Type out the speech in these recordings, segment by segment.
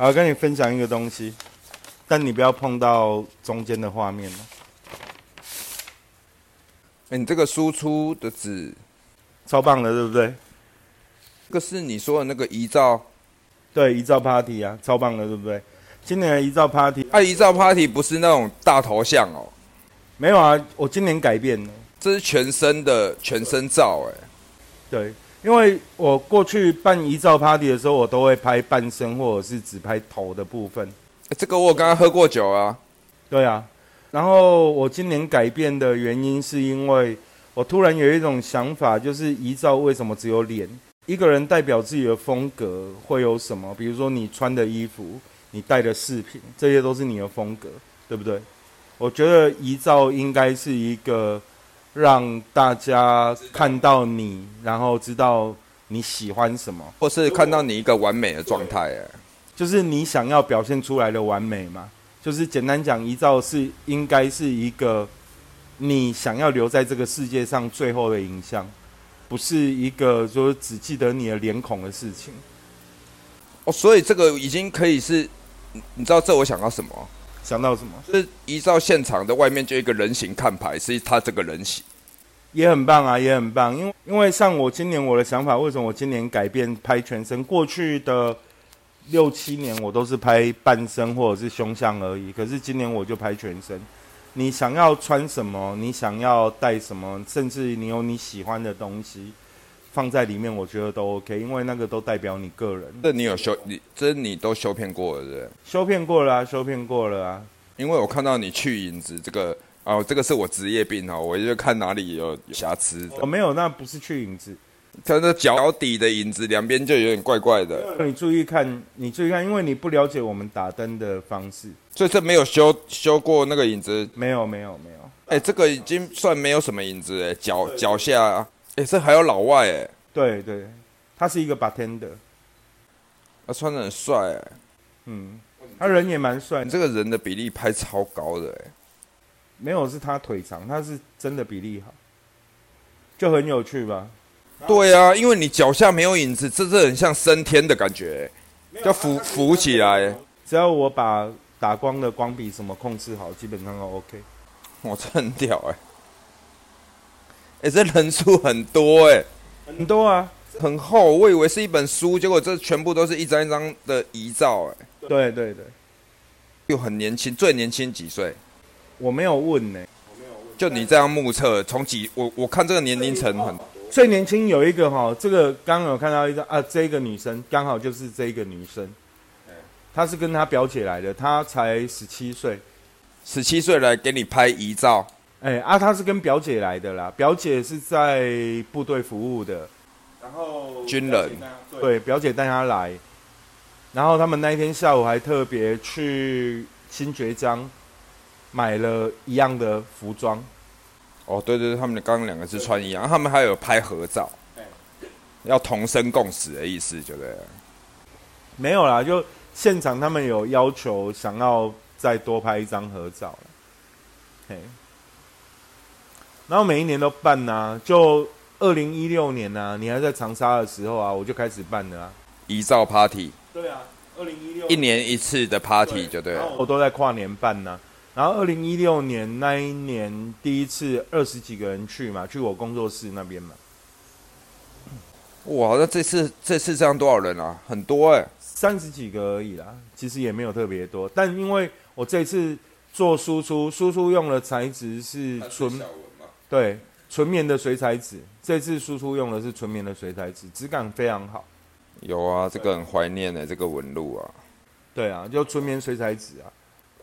好，跟你分享一个东西，但你不要碰到中间的画面了哎、你这个输出的纸，超棒的，对不对？这个是你说的那个遗照，对，遗照 party 啊，超棒的，对不对？今年的遗照 party 啊，遗照 party 不是那种大头像哦，没有啊，我今年改变了。这是全身的全身照，哎，对，因为我过去办遗照 party 的时候，我都会拍半身或者是只拍头的部分。欸这个我刚刚喝过酒啊，对啊，然后我今年改变的原因是因为我突然有一种想法，就是遗照为什么只有脸？一个人代表自己的风格会有什么？比如说你穿的衣服，你戴的饰品，这些都是你的风格，对不对？我觉得遗照应该是一个让大家看到你，然后知道你喜欢什么，或是看到你一个完美的状态，哎，就是你想要表现出来的完美嘛。就是简单讲，遗照是应该是一个你想要留在这个世界上最后的影像，不是一个说只记得你的脸孔的事情。哦，所以这个已经可以是，你你知道这我想到什么？想到什么就是一到现场的外面就一个人形看牌，是他这个人形。也很棒啊，也很棒。因为因为像我今年我的想法，为什么我今年改变拍全身？过去的六七年我都是拍半身或者是胸像而已，可是今年我就拍全身。你想要穿什么，你想要带什么，甚至你有你喜欢的东西放在里面，我觉得都 OK，因为那个都代表你个人。这你有修，你这你都修片过了，对不对？修片过了啊，修片过了啊。因为我看到你去影子这个，哦，这个是我职业病哦，我就看哪里有瑕疵。哦、没有，那不是去影子。它的脚底的影子两边就有点怪怪的，你注意看，你注意看，因为你不了解我们打灯的方式。所以这没有修修过那个影子。没有，没有，没有。哎、这个已经算没有什么影子哎，脚脚下，哎、这还有老外哎，对对，他是一个 bartender，他穿的很帅哎，嗯，他人也蛮帅你。这个人的比例拍超高的哎，没有是他腿长，他是真的比例好，就很有趣吧？对啊，因为你脚下没有影子，这是很像升天的感觉哎，要浮浮起来，只要我把打光的光比什么控制好，基本上都 OK。哇，这很屌哎，哎，这人数很多哎。很多啊，很厚，我以为是一本书，结果这全部都是一张一张的遗照，哎，对对对，又很年轻，最年轻几岁？我没有问呢、就你这样目测，从几我我看这个年龄层很，最年轻有一个哈，这个刚刚有看到一张啊，这个女生刚好就是这个女生，她是跟她表姐来的，她才十七岁，十七岁来给你拍遗照，哎、啊，她是跟表姐来的啦，表姐是在部队服务的，然后军人，对，表姐带他来，然后他们那一天下午还特别去新爵江买了一样的服装，哦，对对对，他们刚刚两个是穿一样，他们还有拍合照，要同生共死的意思，对不对？没有啦，就现场他们有要求想要再多拍一张合照啦。嘿，然后每一年都办呐、就二零一六年呐、你还在长沙的时候啊，我就开始办了啊。遗照 party，对啊，二零一六一年一次的 party 就对了。我都在跨年办呐、然后二零一六年那一年第一次二十几个人去嘛，去我工作室那边嘛，哇，那这次这次这样多少人啊？很多哎、三十几个而已啦，其实也没有特别多。但因为我这次做输出，输出用的材质是纯对纯棉的水彩纸，这次输出用的是纯棉的水彩纸，质感非常好。有啊，这个很怀念的、这个纹路啊。对啊，就纯棉水彩纸啊。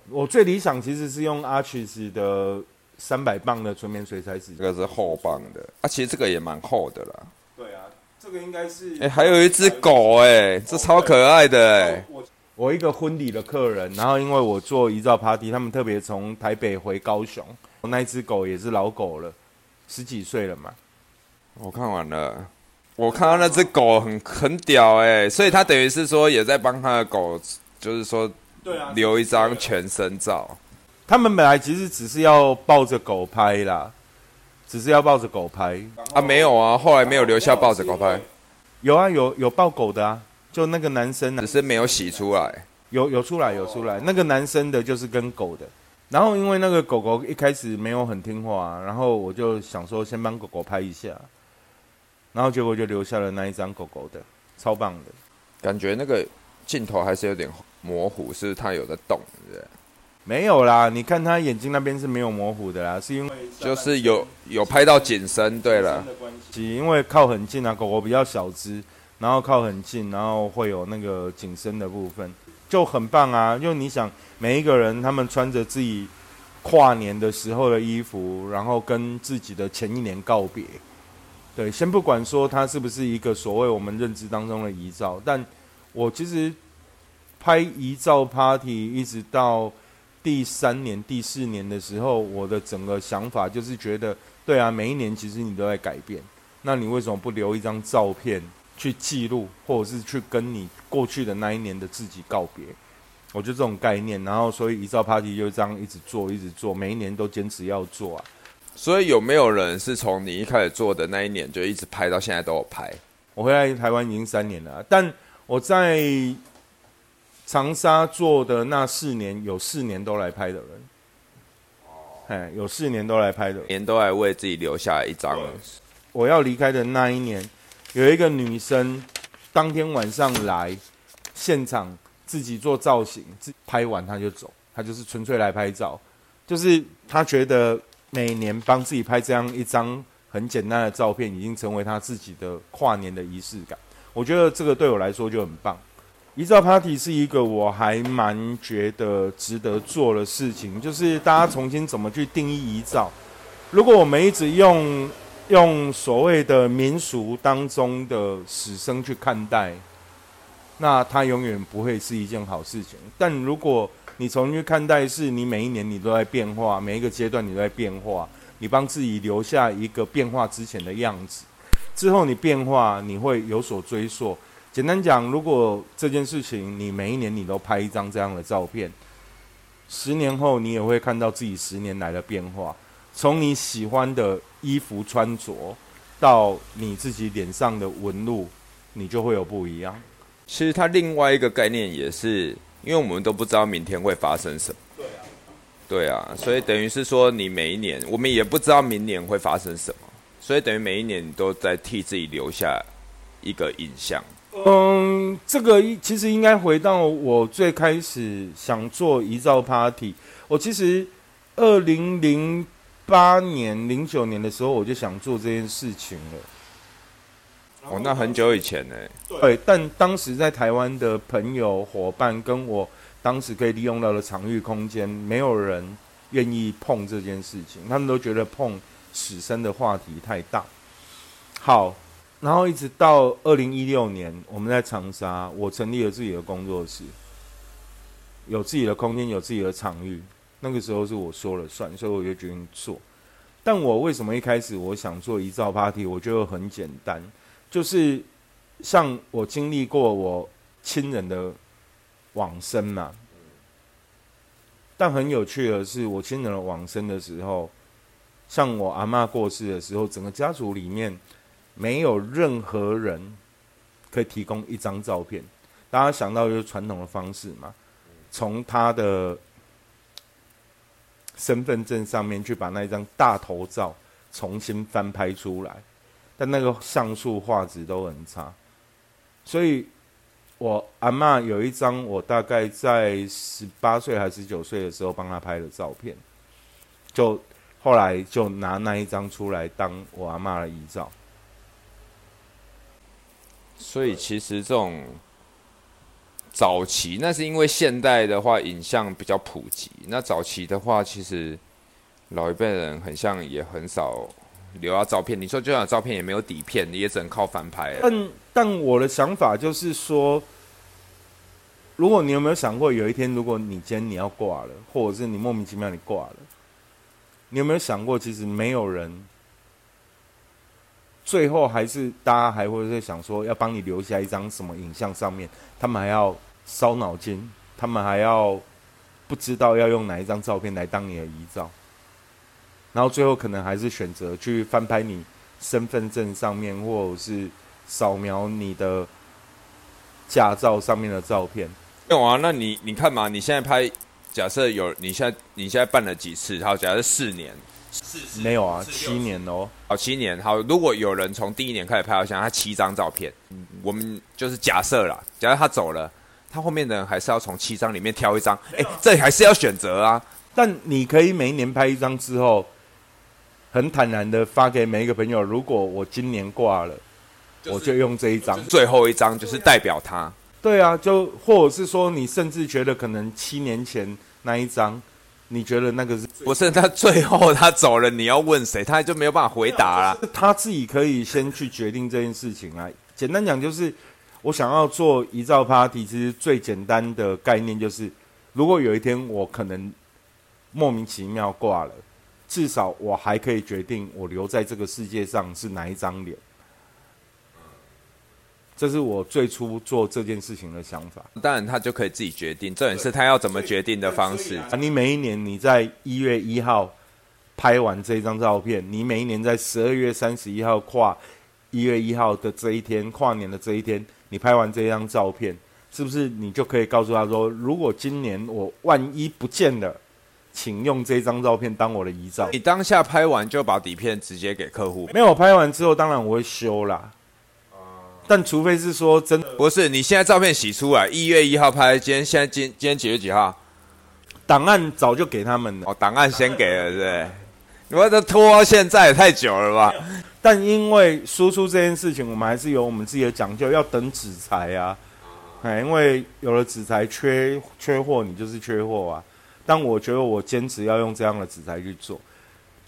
我最理想其实是用 Arches 的三百磅的纯棉水彩纸这。个是厚磅的啊，其实这个也蛮厚的啦。对啊，这个应该是哎、还有一只狗哎、这超可爱的哎、我一个婚礼的客人，然后因为我做遗照 party，他们特别从台北回高雄，那一只狗也是老狗了，十几岁了嘛。我看完了，我看到那只狗很很屌哎、所以他等于是说也在帮他的狗，就是说对啊留一张全身照。他们本来其实只是要抱着狗拍啦，只是要抱着狗拍。啊，没有啊，后来没有留下抱着狗拍，有啊，有有抱狗的啊，就那个男生啊只，是没有洗出来。有有出来有出来，那个男生的就是跟狗的，然后因为那个狗狗一开始没有很听话，然后我就想说先帮狗狗拍一下，然后结果就留下了那一张狗狗的，超棒的。感觉那个镜头还是有点模糊，是它有在动？对不对？没有啦，你看他眼睛那边是没有模糊的啦，是因为就是有有拍到景深，对了，因为靠很近啊，狗狗比较小只，然后靠很近，然后会有那个景深的部分，就很棒啊。因为你想，每一个人他们穿着自己跨年的时候的衣服，然后跟自己的前一年告别。对，先不管说它是不是一个所谓我们认知当中的遗照，但我其实拍遗照 party 一直到。第三年、第四年的时候，我的整个想法就是觉得，对啊，每一年其实你都在改变，那你为什么不留一张照片去记录，或者是去跟你过去的那一年的自己告别？我就这种概念，然后所以一照 party 就这样一直做，一直做，每一年都坚持要做啊。所以有没有人是从你一开始做的那一年就一直拍到现在都有拍？我回来台湾已经三年了，但我在。长沙做的那四年，有四年都来拍的人，哎，有四年都来拍的，年都来为自己留下一张。我要离开的那一年，有一个女生，当天晚上来现场自己做造型，自拍完她就走，她就是纯粹来拍照，就是她觉得每年帮自己拍这样一张很简单的照片，已经成为她自己的跨年的仪式感。我觉得这个对我来说就很棒。遗照 party 是一个我还蛮觉得值得做的事情，就是大家重新怎么去定义遗照。如果我们一直用用所谓的民俗当中的死生去看待，那它永远不会是一件好事情。但如果你重新去看待，是你每一年你都在变化，每一个阶段你都在变化，你帮自己留下一个变化之前的样子，之后你变化你会有所追溯。简单讲，如果这件事情你每一年你都拍一张这样的照片，十年后你也会看到自己十年来的变化。从你喜欢的衣服穿着，到你自己脸上的纹路，你就会有不一样。其实它另外一个概念也是，因为我们都不知道明天会发生什么。对啊。对啊，所以等于是说，你每一年，我们也不知道明年会发生什么，所以等于每一年你都在替自己留下一个印象。嗯，这个其实应该回到我最开始想做遗照 party。我其实二零零八年、零九年的时候，我就想做这件事情了。哦，那很久以前呢？对，但当时在台湾的朋友、伙伴跟我当时可以利用到的场域空间，没有人愿意碰这件事情，他们都觉得碰死生的话题太大。好。然后一直到二零一六年，我们在长沙，我成立了自己的工作室，有自己的空间，有自己的场域。那个时候是我说了算，所以我就决定做。但我为什么一开始我想做遗照 party？我觉得很简单，就是像我经历过我亲人的往生嘛。但很有趣的是，我亲人的往生的时候，像我阿妈过世的时候，整个家族里面。没有任何人可以提供一张照片，大家想到就是传统的方式嘛，从他的身份证上面去把那一张大头照重新翻拍出来，但那个像素画质都很差，所以我阿妈有一张我大概在十八岁还是十九岁的时候帮她拍的照片，就后来就拿那一张出来当我阿妈的遗照。所以其实这种早期，那是因为现代的话影像比较普及。那早期的话，其实老一辈人很像也很少留下照片。你说就算照片也没有底片，你也只能靠翻拍。但但我的想法就是说，如果你有没有想过，有一天如果你今天你要挂了，或者是你莫名其妙你挂了，你有没有想过，其实没有人。最后还是大家还会在想说，要帮你留下一张什么影像？上面他们还要烧脑筋，他们还要不知道要用哪一张照片来当你的遗照，然后最后可能还是选择去翻拍你身份证上面，或者是扫描你的驾照上面的照片，有啊，那你你看嘛，你现在拍，假设有你现在你现在办了几次？好，假设四年，没有啊，七年哦。好，七年。好，如果有人从第一年开始拍到现在，他七张照片，我们就是假设啦，假设他走了，他后面的人还是要从七张里面挑一张，哎，这还是要选择啊。但你可以每一年拍一张之后，很坦然的发给每一个朋友。如果我今年挂了，我就用这一张，最后一张就是代表他。对啊，就或者是说，你甚至觉得可能七年前那一张，你觉得那个是 不是他最后他走了，你要问谁，他就没有办法回答了。他自己可以先去决定这件事情啊。简单讲就是，我想要做遗照 party，其实最简单的概念就是，如果有一天我可能莫名其妙挂了，至少我还可以决定我留在这个世界上是哪一张脸。这是我最初做这件事情的想法。当然，他就可以自己决定，这也是他要怎么决定的方式。啊你每一年你在一月一号拍完这张照片，你每一年在十二月三十一号跨一月一号的这一天，跨年的这一天，你拍完这张照片，是不是你就可以告诉他说，如果今年我万一不见了，请用这张照片当我的遗照。你当下拍完就把底片直接给客户？没有，拍完之后当然我会修啦。但除非是说真的，不是你现在照片洗出来，一月一号拍，今天现在今今天几月几号？档案早就给他们了。哦，档案先给了，对不对？这拖到现在也太久了吧？但因为输出这件事情，我们还是有我们自己的讲究，要等纸材啊。哎，因为有了纸材缺缺货，你就是缺货啊。但我觉得我坚持要用这样的纸材去做。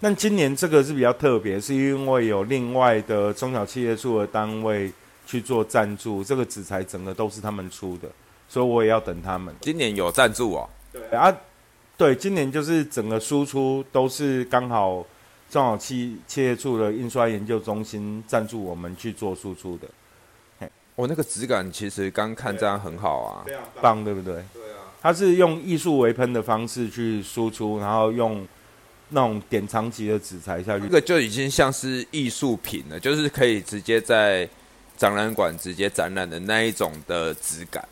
但今年这个是比较特别，是因为有另外的中小企业处的单位。去做赞助，这个纸材整个都是他们出的，所以我也要等他们。今年有赞助哦，对啊，对，今年就是整个输出都是刚好正好企企业处的印刷研究中心赞助我们去做输出的。我那个质感其实刚看这样很好啊，非常棒，对不对？对啊，它是用艺术微喷的方式去输出，然后用那种典藏级的纸材下去，这个就已经像是艺术品了，就是可以直接在。展览馆直接展览的那一种的质感，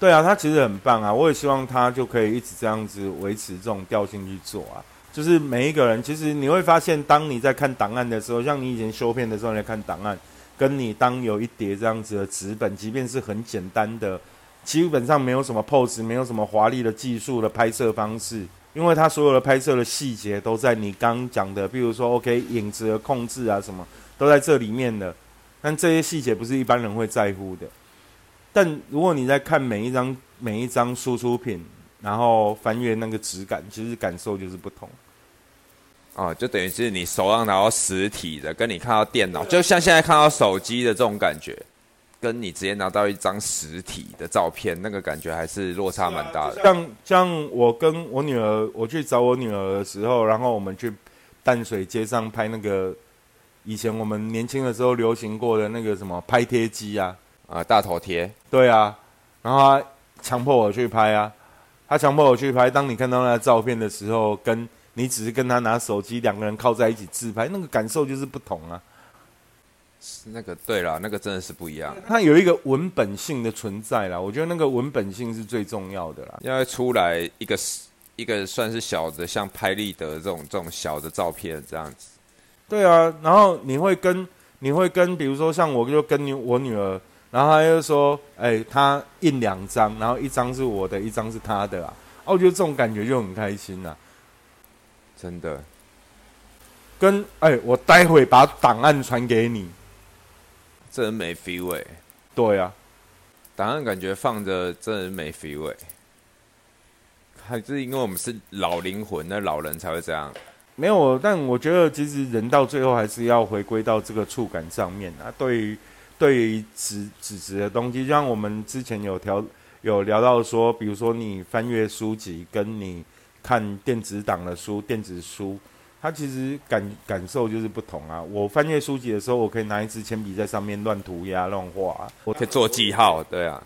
对啊，它其实很棒啊！我也希望它就可以一直这样子维持这种调性去做啊。就是每一个人，其实你会发现，当你在看档案的时候，像你以前修片的时候在看档案，跟你当有一叠这样子的纸本，即便是很简单的，基本上没有什么 pose，没有什么华丽的技术的拍摄方式，因为它所有的拍摄的细节都在你刚讲的，比如说 OK 影子的控制啊，什么都在这里面的。但这些细节不是一般人会在乎的。但如果你在看每一张每一张输出品，然后翻阅那个质感，其实感受就是不同。哦，就等于是你手上拿到实体的，跟你看到电脑，就像现在看到手机的这种感觉，跟你直接拿到一张实体的照片，那个感觉还是落差蛮大的。像像我跟我女儿，我去找我女儿的时候，然后我们去淡水街上拍那个。以前我们年轻的时候流行过的那个什么拍贴机啊，啊大头贴，对啊，然后他强迫我去拍啊，他强迫我去拍。当你看到那照片的时候，跟你只是跟他拿手机两个人靠在一起自拍，那个感受就是不同啊。是那个对了，那个真的是不一样。它有一个文本性的存在啦，我觉得那个文本性是最重要的啦。要出来一个一个算是小的，像拍立得这种这种小的照片这样子。对啊，然后你会跟你会跟，比如说像我就跟你我女儿，然后她就说，哎，她印两张，然后一张是我的，一张是她的啊，哦，我觉得这种感觉就很开心呐，真的。跟哎，我待会把档案传给你，这人没 feel 哎。对啊，档案感觉放着真人没 feel 哎，还是因为我们是老灵魂，那老人才会这样。没有，但我觉得其实人到最后还是要回归到这个触感上面啊。对于对于纸纸质的东西，就像我们之前有调有聊到说，比如说你翻阅书籍，跟你看电子档的书、电子书，它其实感感受就是不同啊。我翻阅书籍的时候，我可以拿一支铅笔在上面乱涂鸦、乱画，我可以做记号，对啊。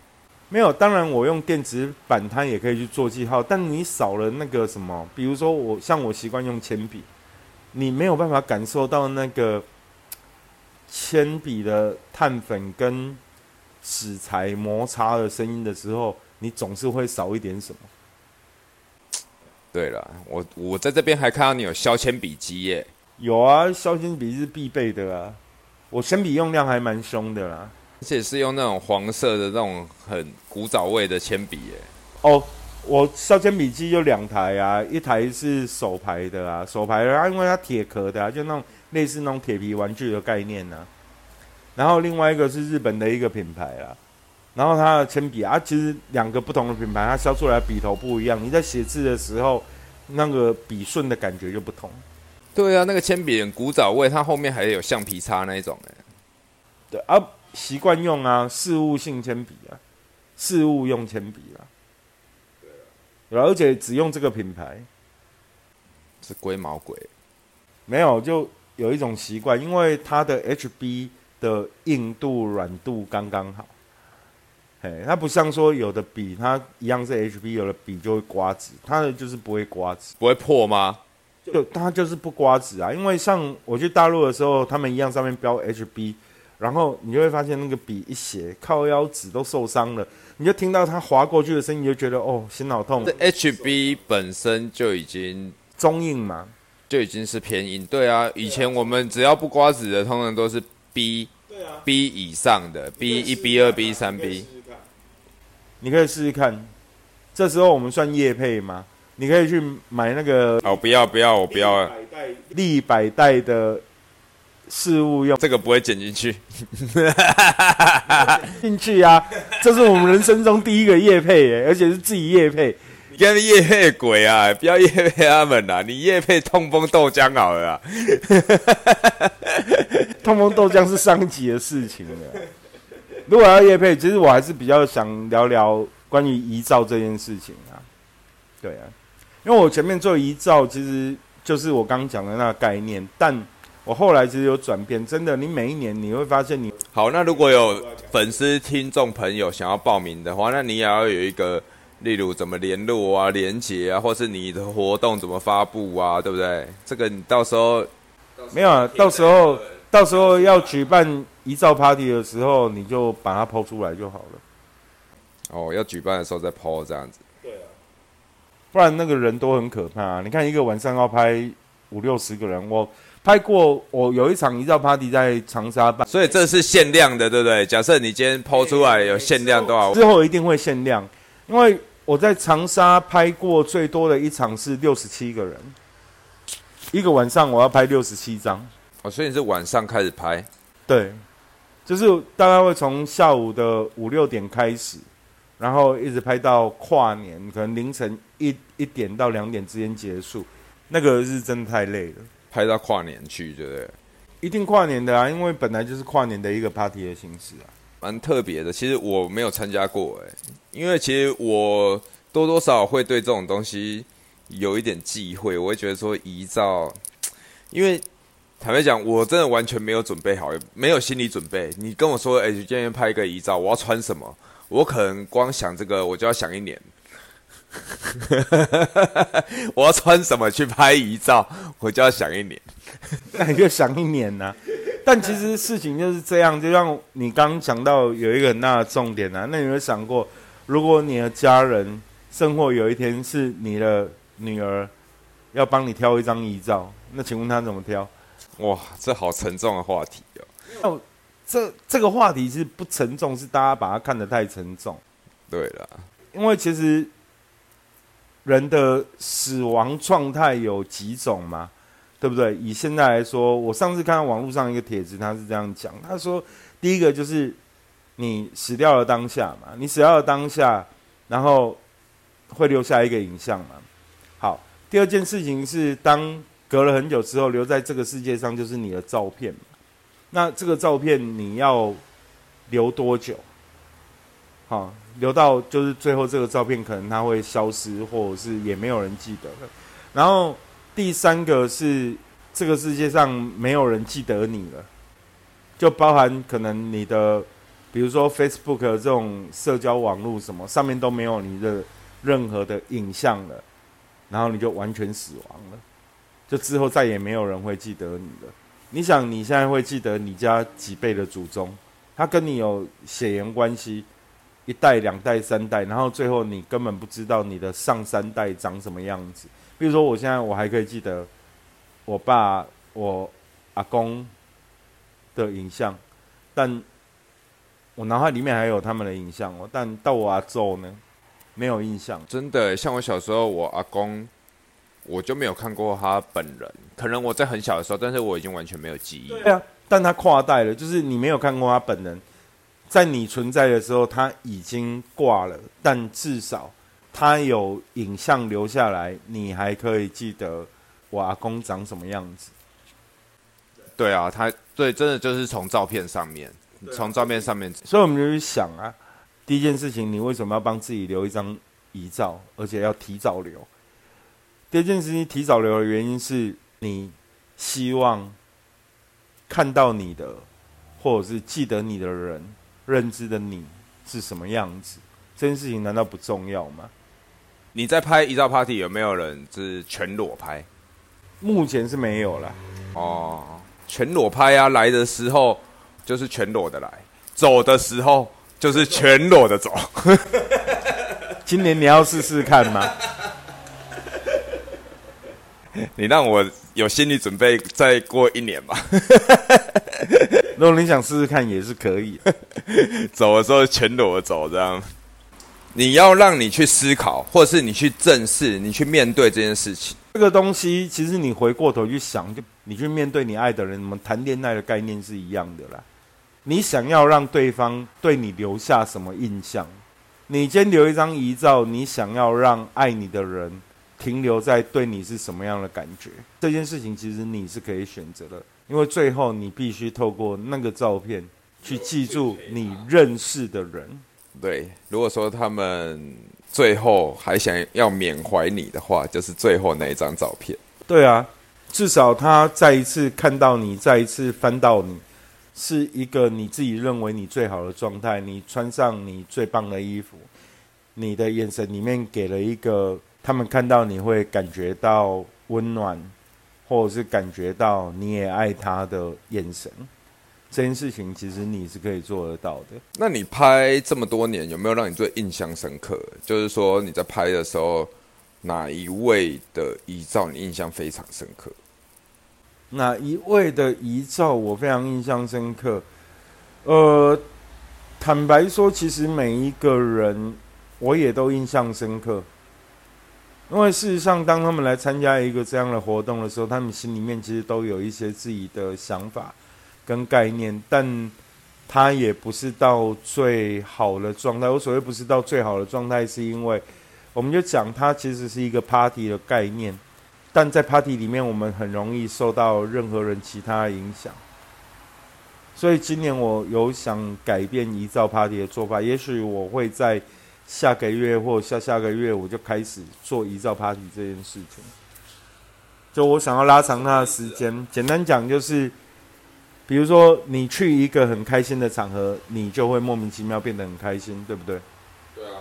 没有，当然我用电子版，它也可以去做记号，但你少了那个什么，比如说我像我习惯用铅笔，你没有办法感受到那个铅笔的碳粉跟纸材摩擦的声音的时候，你总是会少一点什么。对了，我我在这边还看到你有削铅笔机耶，有啊，削铅笔是必备的啊。我铅笔用量还蛮凶的啦，而且是用那种黄色的那种很古早味的铅笔耶。哦，我削铅笔机有两台啊，一台是手排的啊，手排的啊，因为它铁壳的啊，就那种类似那种铁皮玩具的概念呢、然后另外一个是日本的一个品牌啦，然后它的铅笔啊，其实两个不同的品牌，它削出来的笔头不一样，你在写字的时候，那个笔顺的感觉就不同。对啊，那个铅笔很古早味，它后面还有橡皮擦那一种哎。对啊，习惯用啊，事务性铅笔啊，事务用铅笔啊，对啊，而且只用这个品牌，是龟毛鬼，没有就有一种习惯，因为它的 HB 的硬度、软度刚刚好。嘿，它不像说有的笔，它一样是 HB，有的笔就会刮纸，它的就是不会刮纸，不会破吗？就它就是不刮纸啊。因为像我去大陆的时候，他们一样上面标 HB，然后你就会发现那个笔一写，靠腰纸都受伤了，你就听到它划过去的声音，你就觉得哦，心好痛这。HB 本身就已经中硬嘛，就已经是偏硬。对啊，以前我们只要不刮纸的，通常都是 B 对啊 B 以上的 B 一 B 二 B 三 B。你可以试试看。这时候我们算叶配吗？你可以去买那个哦，不要不要，我不要了，立百代的事物用这个不会剪进去。进去啊！这是我们人生中第一个叶配耶，而且是自己叶配。你跟叶配鬼啊！不要叶配他们啦，你叶配痛风豆浆好了啦。痛风豆浆是上一集的事情了。如果要叶配，其实我还是比较想聊聊关于遗照这件事情啊。对啊，因为我前面做遗照，其实就是我刚讲的那个概念，但我后来其实有转变。真的，你每一年你会发现你，好，那如果有粉丝、听众朋友想要报名的话，那你也要有一个，例如怎么联络啊、连接啊，或是你的活动怎么发布啊，对不对？这个你到时候没有啊，到时候到时候要举办遗照 party 的时候，你就把它抛出来就好了。哦要举办的时候再 PO 这样子。不然那个人都很可怕、啊。你看一个晚上要拍五六十个人，我拍过，我有一场一照 party 在长沙办，所以这是限量的，对不对？假设你今天 PO 出来有限量多少？之后一定会限量，因为我在长沙拍过最多的一场是六十七个人，一个晚上我要拍六十七张，哦，所以你是晚上开始拍，对，就是大概会从下午的五六点开始，然后一直拍到跨年，可能凌晨一一点到两点之间结束，那个是真的太累了。拍到跨年去，对不对？一定跨年的啊，因为本来就是跨年的一个 party 的形式啊。蛮特别的。其实我没有参加过，哎，因为其实我多多少少会对这种东西有一点忌讳，我会觉得说遗照，因为坦白讲，我真的完全没有准备好，没有心理准备。你跟我说，哎、今天拍一个遗照，我要穿什么？我可能光想这个，我就要想一年。我要穿什么去拍遗照，我就要想一年。那你就想一年呐、但其实事情就是这样，就像你刚刚讲到有一个很大的重点啊，那你有没有想过，如果你的家人生活有一天是你的女儿要帮你挑一张遗照，那请问她怎么挑？哇，这好沉重的话题哦。这这个话题是不沉重，是大家把它看得太沉重。对了，因为其实人的死亡状态有几种嘛，对不对？以现在来说，我上次看到网络上一个帖子，他是这样讲，他说第一个就是你死掉了当下嘛，你死掉了当下，然后会留下一个影像嘛。好，第二件事情是当隔了很久之后留在这个世界上，就是你的照片。那这个照片你要留多久？好，留到就是最后这个照片可能它会消失，或者是也没有人记得了。然后第三个是这个世界上没有人记得你了，就包含可能你的，比如说 Facebook 这种社交网络什么上面都没有你的任何的影像了，然后你就完全死亡了，就之后再也没有人会记得你了。你想你现在会记得你家几辈的祖宗，他跟你有血缘关系，一代、两代、三代，然后最后你根本不知道你的上三代长什么样子。比如说，我现在我还可以记得我爸、我阿公的影像，但我脑海里面还有他们的影像哦。但到我阿祖呢，没有印象。真的，像我小时候，我阿公我就没有看过他本人。可能我在很小的时候，但是我已经完全没有记忆。对啊，但他跨代了，就是你没有看过他本人，在你存在的时候他已经挂了，但至少他有影像留下来，你还可以记得我阿公长什么样子。对啊，他对，真的就是从照片上面，从照片上面，所以我们就去想啊，第一件事情，你为什么要帮自己留一张遗照，而且要提早留？第二件事情，提早留的原因是你希望看到你的，或者是记得你的人，认知的你是什么样子？这件事情难道不重要吗？你在拍一照 party 有没有人是全裸拍？目前是没有了。哦。全裸拍啊！来的时候就是全裸的来，走的时候就是全裸的走。今年你要试试看吗？你让我有心理准备，再过一年吧。如果你想试试看，也是可以。走的时候全裸走，这样。你要让你去思考，或者是你去正视，你去面对这件事情。这个东西，其实你回过头去想，就。你去面对你爱的人，我们谈恋爱的概念是一样的啦。你想要让对方对你留下什么印象？你先留一张遗照，你想要让爱你的人停留在对你是什么样的感觉？这件事情其实你是可以选择的，因为最后你必须透过那个照片去记住你认识的人。对，如果说他们最后还想要缅怀你的话，就是最后那一张照片。对啊。至少他再一次看到你，再一次翻到你，是一个你自己认为你最好的状态。你穿上你最棒的衣服，你的眼神里面给了一个他们看到你会感觉到温暖，或者是感觉到你也爱他的眼神。这件事情其实你是可以做得到的。那你拍这么多年，有没有让你最印象深刻？就是说你在拍的时候，哪一位的遗照你印象非常深刻？哪一位的遗照我非常印象深刻？呃，坦白说，其实每一个人我也都印象深刻，因为事实上，当他们来参加一个这样的活动的时候，他们心里面其实都有一些自己的想法跟概念，但他也不是到最好的状态。我所谓不是到最好的状态，是因为我们就讲，它其实是一个 party 的概念。但在 party 里面，我们很容易受到任何人其他影响，所以今年我有想改变一造 party 的做法。也许我会在下个月或下下个月，我就开始做遗照 party 这件事情。就我想要拉长它的时间。简单讲就是，比如说你去一个很开心的场合，你就会莫名其妙变得很开心，对不对？对啊。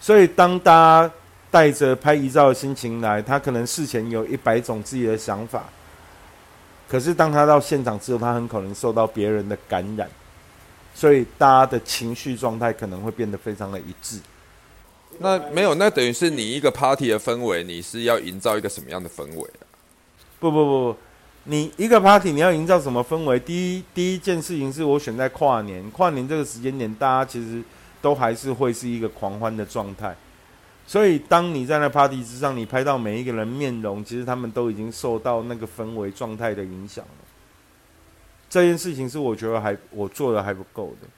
所以当大家带着拍遗照的心情来，他可能事前有一百种自己的想法，可是当他到现场之后，他很可能受到别人的感染，所以大家的情绪状态可能会变得非常的一致。那没有，那等于是你一个 party 的氛围，你是要营造一个什么样的氛围啊？不不不不，你一个 party 你要营造什么氛围？第一第一件事情是我选在跨年，跨年这个时间点，大家其实都还是会是一个狂欢的状态。所以，当你在那 party 之上，你拍到每一个人面容，其实他们都已经受到那个氛围状态的影响了。这件事情是我觉得还我做的还不够的。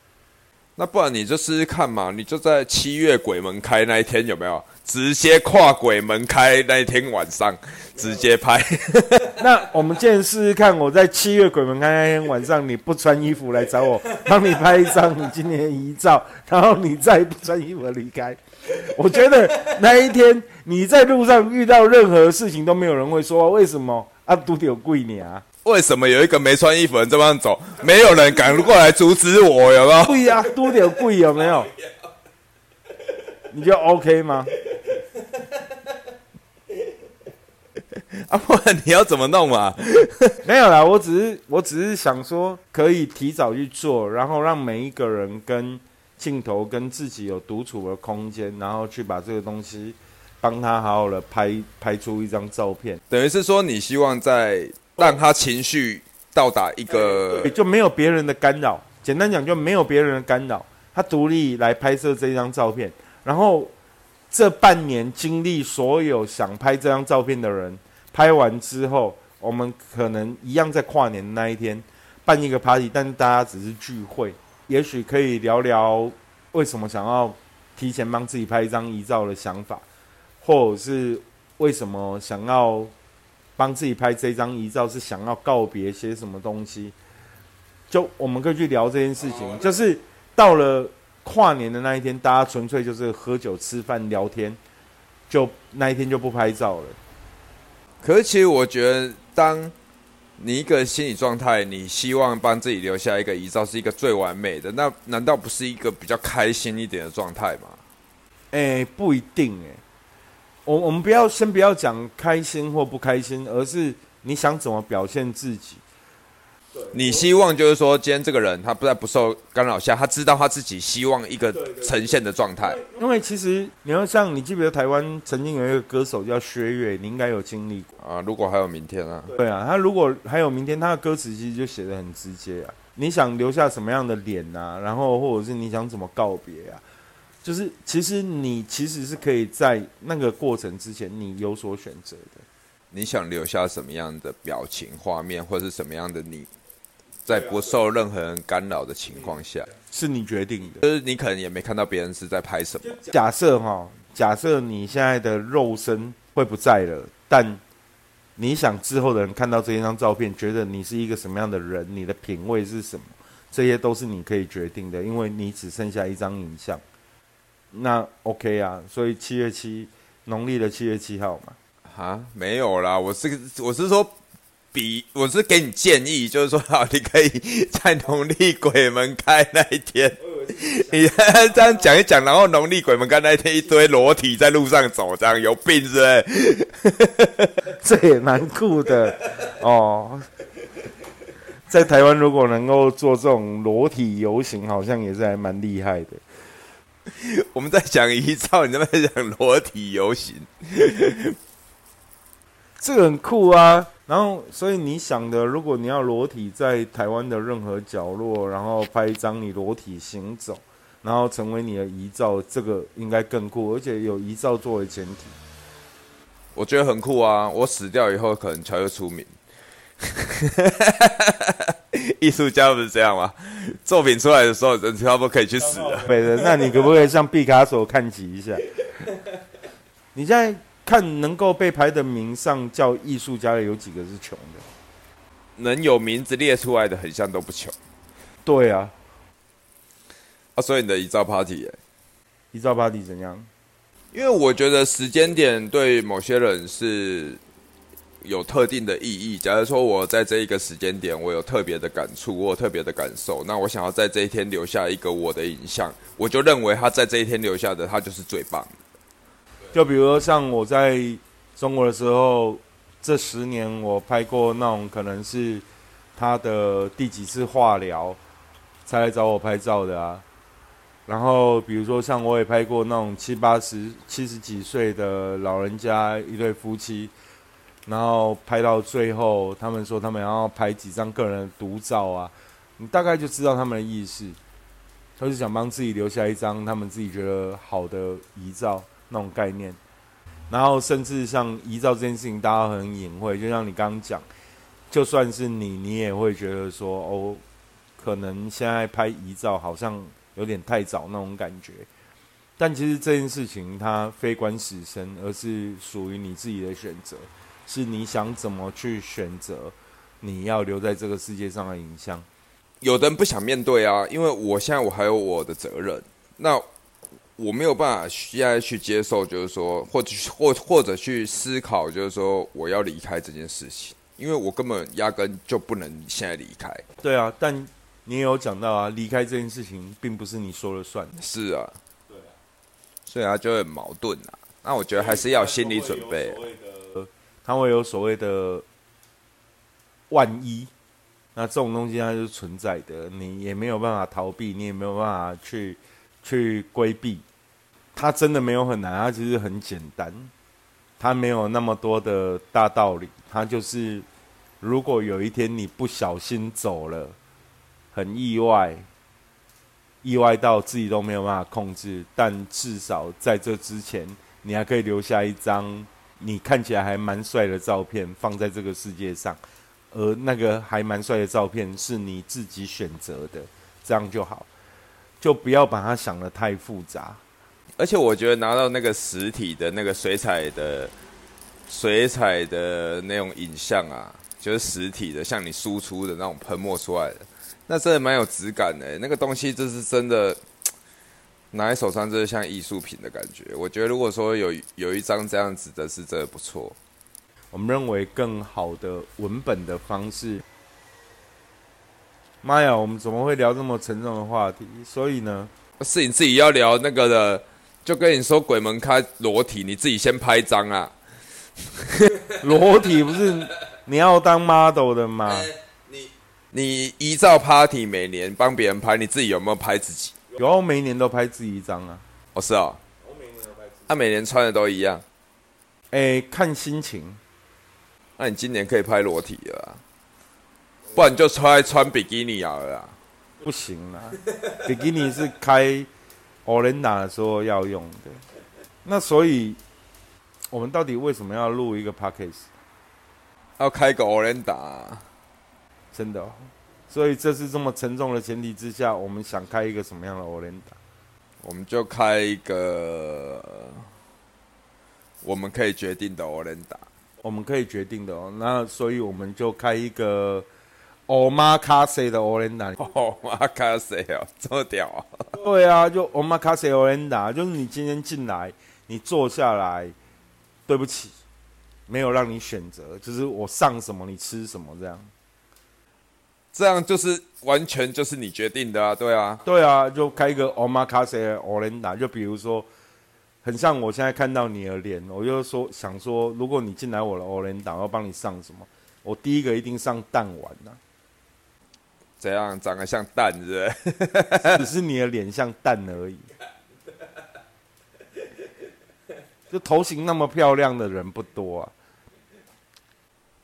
那不然你就试试看嘛，你就在七月鬼门开那一天有没有直接跨鬼门开那一天晚上直接拍？那我们先试试看，我在七月鬼门开那天晚上，你不穿衣服来找我，帮你拍一张你今年的遗照，然后你再不穿衣服离开。我觉得那一天你在路上遇到任何事情都没有人会说为什么啊，都有贵你啊？为什么有一个没穿衣服人这么走，没有人敢过来阻止我？有没有？贵啊，多点贵有没有？你就 OK 吗？啊，不然你要怎么弄嘛？没有啦，我只是我只是想说，可以提早去做，然后让每一个人跟。镜头跟自己有独处的空间，然后去把这个东西帮他好好的拍拍出一张照片，等于是说你希望在让他情绪到达一个就没有别人的干扰。简单讲，就没有别人的干扰，他独立来拍摄这张照片，然后这半年经历所有想拍这张照片的人，拍完之后，我们可能一样在跨年那一天办一个 party，但是大家只是聚会，也许可以聊聊为什么想要提前帮自己拍一张遗照的想法，或者是为什么想要帮自己拍这张遗照，是想要告别些什么东西。就我们可以去聊这件事情，就是到了跨年的那一天，大家纯粹就是喝酒、吃饭、聊天，就那一天就不拍照了。可是其实我觉得，当你一个心理状态，你希望帮自己留下一个遗照，是一个最完美的，那难道不是一个比较开心一点的状态吗？哎，不一定哎。我我们不要先不要讲开心或不开心，而是你想怎么表现自己。你希望就是说，今天这个人他不在不受干扰下，他知道他自己希望一个呈现的状态。因为其实你要像你记不记得台湾曾经有一个歌手叫薛岳，你应该有经历过啊。如果还有明天啊？对啊，他如果还有明天，他的歌词其实就写的很直接啊。你想留下什么样的脸啊？然后或者是你想怎么告别啊？就是其实你其实是可以在那个过程之前，你有所选择的。你想留下什么样的表情画面，或者是什么样的你？在不受任何人干扰的情况下，是你决定的。就是你可能也没看到别人是在拍什么。假设哈，假设你现在的肉身会不在了，但你想之后的人看到这一张照片，觉得你是一个什么样的人，你的品味是什么，这些都是你可以决定的，因为你只剩下一张影像。那 OK 啊，所以七月七，农历的七月七号嘛。啊，没有啦，我是我是说。比我是给你建议，就是说，好，你可以在农历鬼门开那一天，你这样讲一讲，然后农历鬼门开那一天，一堆裸体在路上走，这样有病是不是？这也蛮酷的哦。在台湾，如果能够做这种裸体游行，好像也是还蛮厉害的。我们在讲遗照，你在讲裸体游行，这个很酷啊。然后，所以你想的，如果你要裸体在台湾的任何角落，然后拍一张你裸体行走，然后成为你的遗照，这个应该更酷，而且有遗照作为前提。我觉得很酷啊！我死掉以后，可能才会出名。艺术家不是这样吗？作品出来的时候，人差不多可以去死了。对的，那你可不可以向毕卡索看齐一下？你现在。看能够被排的名上叫艺术家的有几个是穷的？能有名字列出来的，很像都不穷。对啊，啊，所以你的遗照 party，遗照 party 怎样？因为我觉得时间点对某些人是有特定的意义。假如说我在这一个时间点，我有特别的感触，我有特别的感受，那我想要在这一天留下一个我的影像，我就认为他在这一天留下的，他就是最棒的。就比如说，像我在中国的时候，这十年我拍过那种可能是他的第几次化疗才来找我拍照的啊。然后比如说，像我也拍过那种七八十、七十几岁的老人家一对夫妻，然后拍到最后，他们说他们要拍几张个人独照啊，你大概就知道他们的意思，他是想帮自己留下一张他们自己觉得好的遗照。那种概念，然后甚至像遗照这件事情，大家很隐晦。就像你刚刚讲，就算是你，你也会觉得说，哦，可能现在拍遗照好像有点太早那种感觉。但其实这件事情它非关死生，而是属于你自己的选择，是你想怎么去选择你要留在这个世界上的影像。有的人不想面对啊，因为我现在我还有我的责任。那我没有办法现在去接受，就是说，或者或或者去思考，就是说我要离开这件事情，因为我根本压根就不能现在离开。对啊，但你也有讲到啊，离开这件事情并不是你说了算。是啊，对啊，所以他就很矛盾啊。那我觉得还是要心理准备。他会有所谓的万一，那这种东西它就是存在的，你也没有办法逃避，你也没有办法去。去规避。它真的没有很难，它其实很简单，它没有那么多的大道理。它就是，如果有一天你不小心走了，很意外，意外到自己都没有办法控制，但至少在这之前，你还可以留下一张你看起来还蛮帅的照片放在这个世界上，而那个还蛮帅的照片是你自己选择的，这样就好，就不要把它想的太复杂。而且我觉得拿到那个实体的那个水彩的水彩的那种影像啊，就是实体的，像你输出的那种喷墨出来的，那真的蛮有质感的。那个东西就是真的拿在手上，就是像艺术品的感觉。我觉得如果说有有一张这样子的，是真的不错。我们认为更好的文本的方式。妈呀，我们怎么会聊这么沉重的话题？所以呢，是你自己要聊那个的。就跟你说，鬼门开裸体，你自己先拍张啊！裸体不是你要当 model 的吗？你你依照 party 每年帮别人拍，你自己有没有拍自己？有，每年都拍自己一张啊。哦，是啊。我每年都拍。他每年穿的都一样。哎，看心情。那你今年可以拍裸体了，不然就穿穿比基尼好了。不行啦，比基尼是开。欧伦达的时候要用的，那所以我们到底为什么要录一个 p a c k a g e 要开个欧伦达，真的，所以这是这么沉重的前提之下，我们想开一个什么样的欧伦达？我们就开一个我们可以决定的欧伦达，我们可以决定的哦。那所以我们就开一个。欧玛卡西的欧伦达，欧玛卡西哦，这么屌啊！对啊，就欧玛卡西欧伦达，就是你今天进来，你坐下来，对不起，没有让你选择，就是我上什么你吃什么这样，这样就是完全就是你决定的啊，对啊，对啊，就开一个欧玛卡西欧伦达，就比如说，很像我现在看到你的脸，我就说想说，如果你进来我的欧伦达，我要帮你上什么？我第一个一定上蛋丸呐。怎样长得像蛋，是不是？只是你的脸像蛋而已。就头型那么漂亮的人不多啊。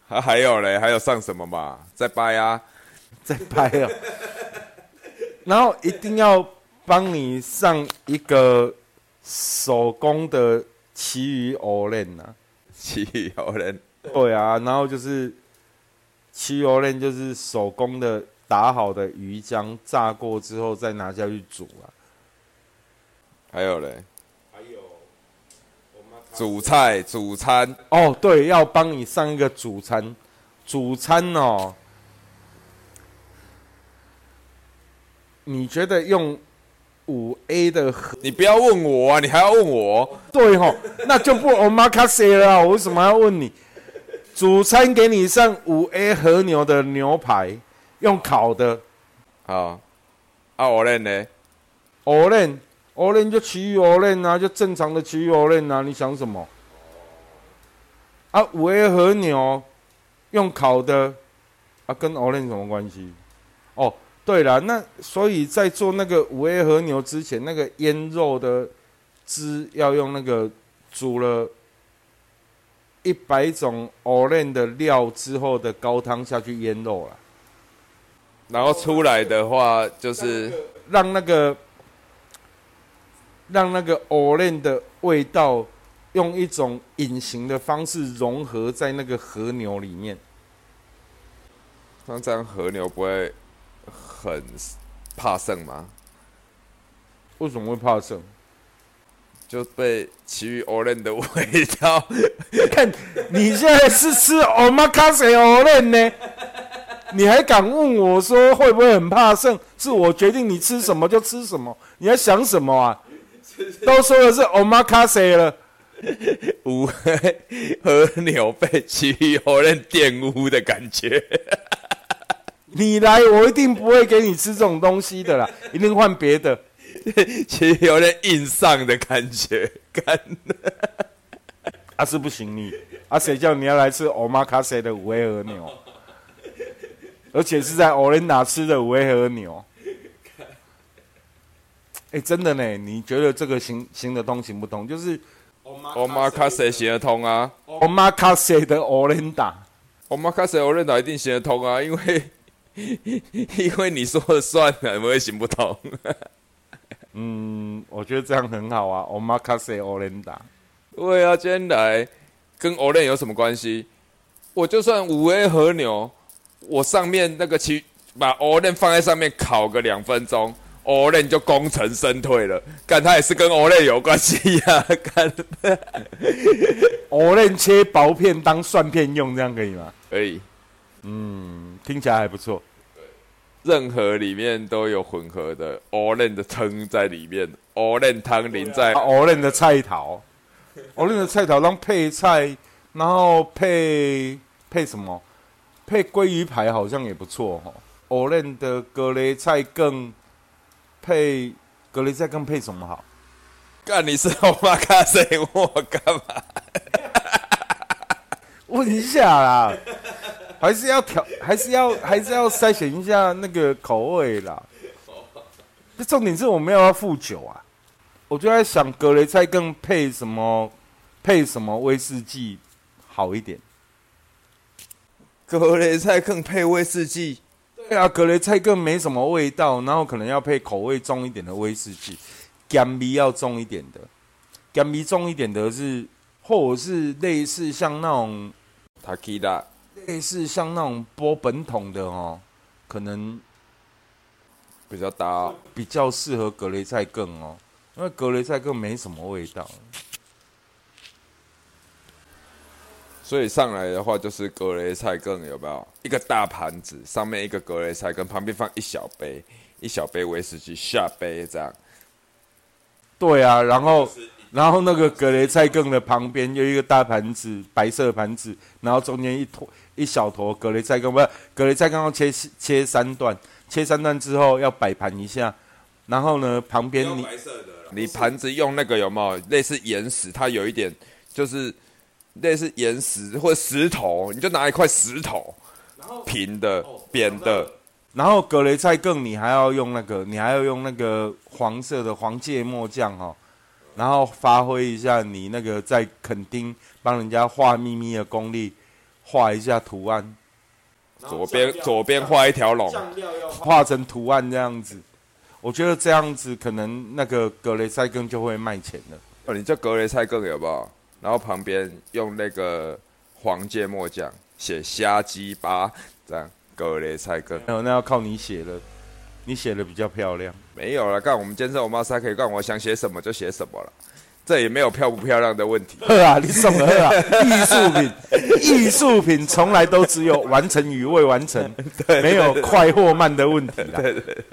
还还有嘞，还有上什么嘛？再掰啊，再拍啊。然后一定要帮你上一个手工的奇鱼欧链呐，奇鱼欧链。对啊，然后就是奇鱼欧链，就是手工的。打好的鱼浆炸过之后再拿下去煮啊。还有嘞，还有主菜主餐哦，对，要帮你上一个主餐，主餐哦。你觉得用五 A 的？你不要问我啊，你还要问我？对吼，那就不 omakase 了。我为什么要问你？主餐给你上五 A 和牛的牛排。用烤的，好，啊，我认呢？我认，我认就奇鱼鹅链啊，就正常的奇鱼鹅链啊。你想什么？啊，五 A 和牛用烤的，啊，跟鹅链什么关系？哦，对了，那所以在做那个五 A 和牛之前，那个腌肉的汁要用那个煮了一百种鹅链的料之后的高汤下去腌肉了。然后出来的话，就是让那个让那个藕链的味道，用一种隐形的方式融合在那个和牛里面。那这样和牛不会很怕剩吗？为什么会怕剩？就被其余藕链的味道。看，你现在是吃 omakase 藕链呢？你还敢问我说会不会很怕剩？是我决定你吃什么就吃什么，你还想什么啊？都说的是 omakase 了，五 和牛被其余后人玷污的感觉。你来，我一定不会给你吃这种东西的啦，一定换别的。其实有点硬上的感觉，干。啊是不行你，啊谁叫你要来吃 omakase 的五味和牛？而且是在奥伦达吃的维和牛，哎，真的呢？你觉得这个行行得通行不通？就是 omakase 行得通啊，omakase 的 Olenda，omakase Olenda 一定行得通啊，因为 因为你说了算，怎么会行不通？嗯，我觉得这样很好啊，omakase Olenda。对啊，今天来跟 Olen 有什么关系？我就算五 A 和牛，我上面那个其把 Olen 放在上面烤个两分钟。Olen 就功成身退了，干他也是跟 Olen 有关系呀，干 Olen 切薄片当蒜片用，这样可以吗？可以，嗯，听起来还不错。任何里面都有混合的 Olen 的汤在里面，Olen 汤淋在 Olen 的菜头，Olen 的菜头当配菜，然后配配什么？配鲑鱼排好像也不错哈。Olen 的格雷菜更。配格雷菜更配什么好？干你是欧巴卡谁？我干嘛？问一下啦，还是要调，还是要还是要筛选一下那个口味啦。这重点是我没有要付酒啊！我就在想格雷菜更配什么？配什么威士忌好一点？格雷菜更配威士忌。对啊，格雷菜更没什么味道，然后可能要配口味重一点的威士忌，甘味要重一点的，甘味重一点的是，或者是类似像那种塔基达，类似像那种波本桶的哦，可能比较搭，比较适合格雷菜更哦，因为格雷菜更没什么味道。所以上来的话就是格雷菜更有没有一个大盘子，上面一个格雷菜跟旁边放一小杯一小杯威士忌下杯这样。对啊，然后然后那个格雷菜梗的旁边有一个大盘子，白色盘子，然后中间一坨一小坨格雷菜梗，不是格雷菜梗要切切三段，切三段之后要摆盘一下，然后呢旁边你你盘子用那个有没有类似岩石？它有一点就是。类似岩石或者石头，你就拿一块石头，平的、扁的，然后格雷菜更你还要用那个，你还要用那个黄色的黄芥末酱哦，然后发挥一下你那个在垦丁帮人家画咪咪的功力，画一下图案，左边左边画一条龙，画成图案这样子，我觉得这样子可能那个格雷塞根就会卖钱了。哦，你这格雷塞更有不好？然后旁边用那个黄芥末酱写虾鸡巴这样。格雷塞根，没有那要靠你写了，你写的比较漂亮。没有了，干我们健身我妈才可以干，我想写什么就写什么了，这也没有漂不漂亮的问题。呵啊，你送了呵啊，艺术品，艺术品从来都只有完成与未完成，没有快或慢的问题啦。对对。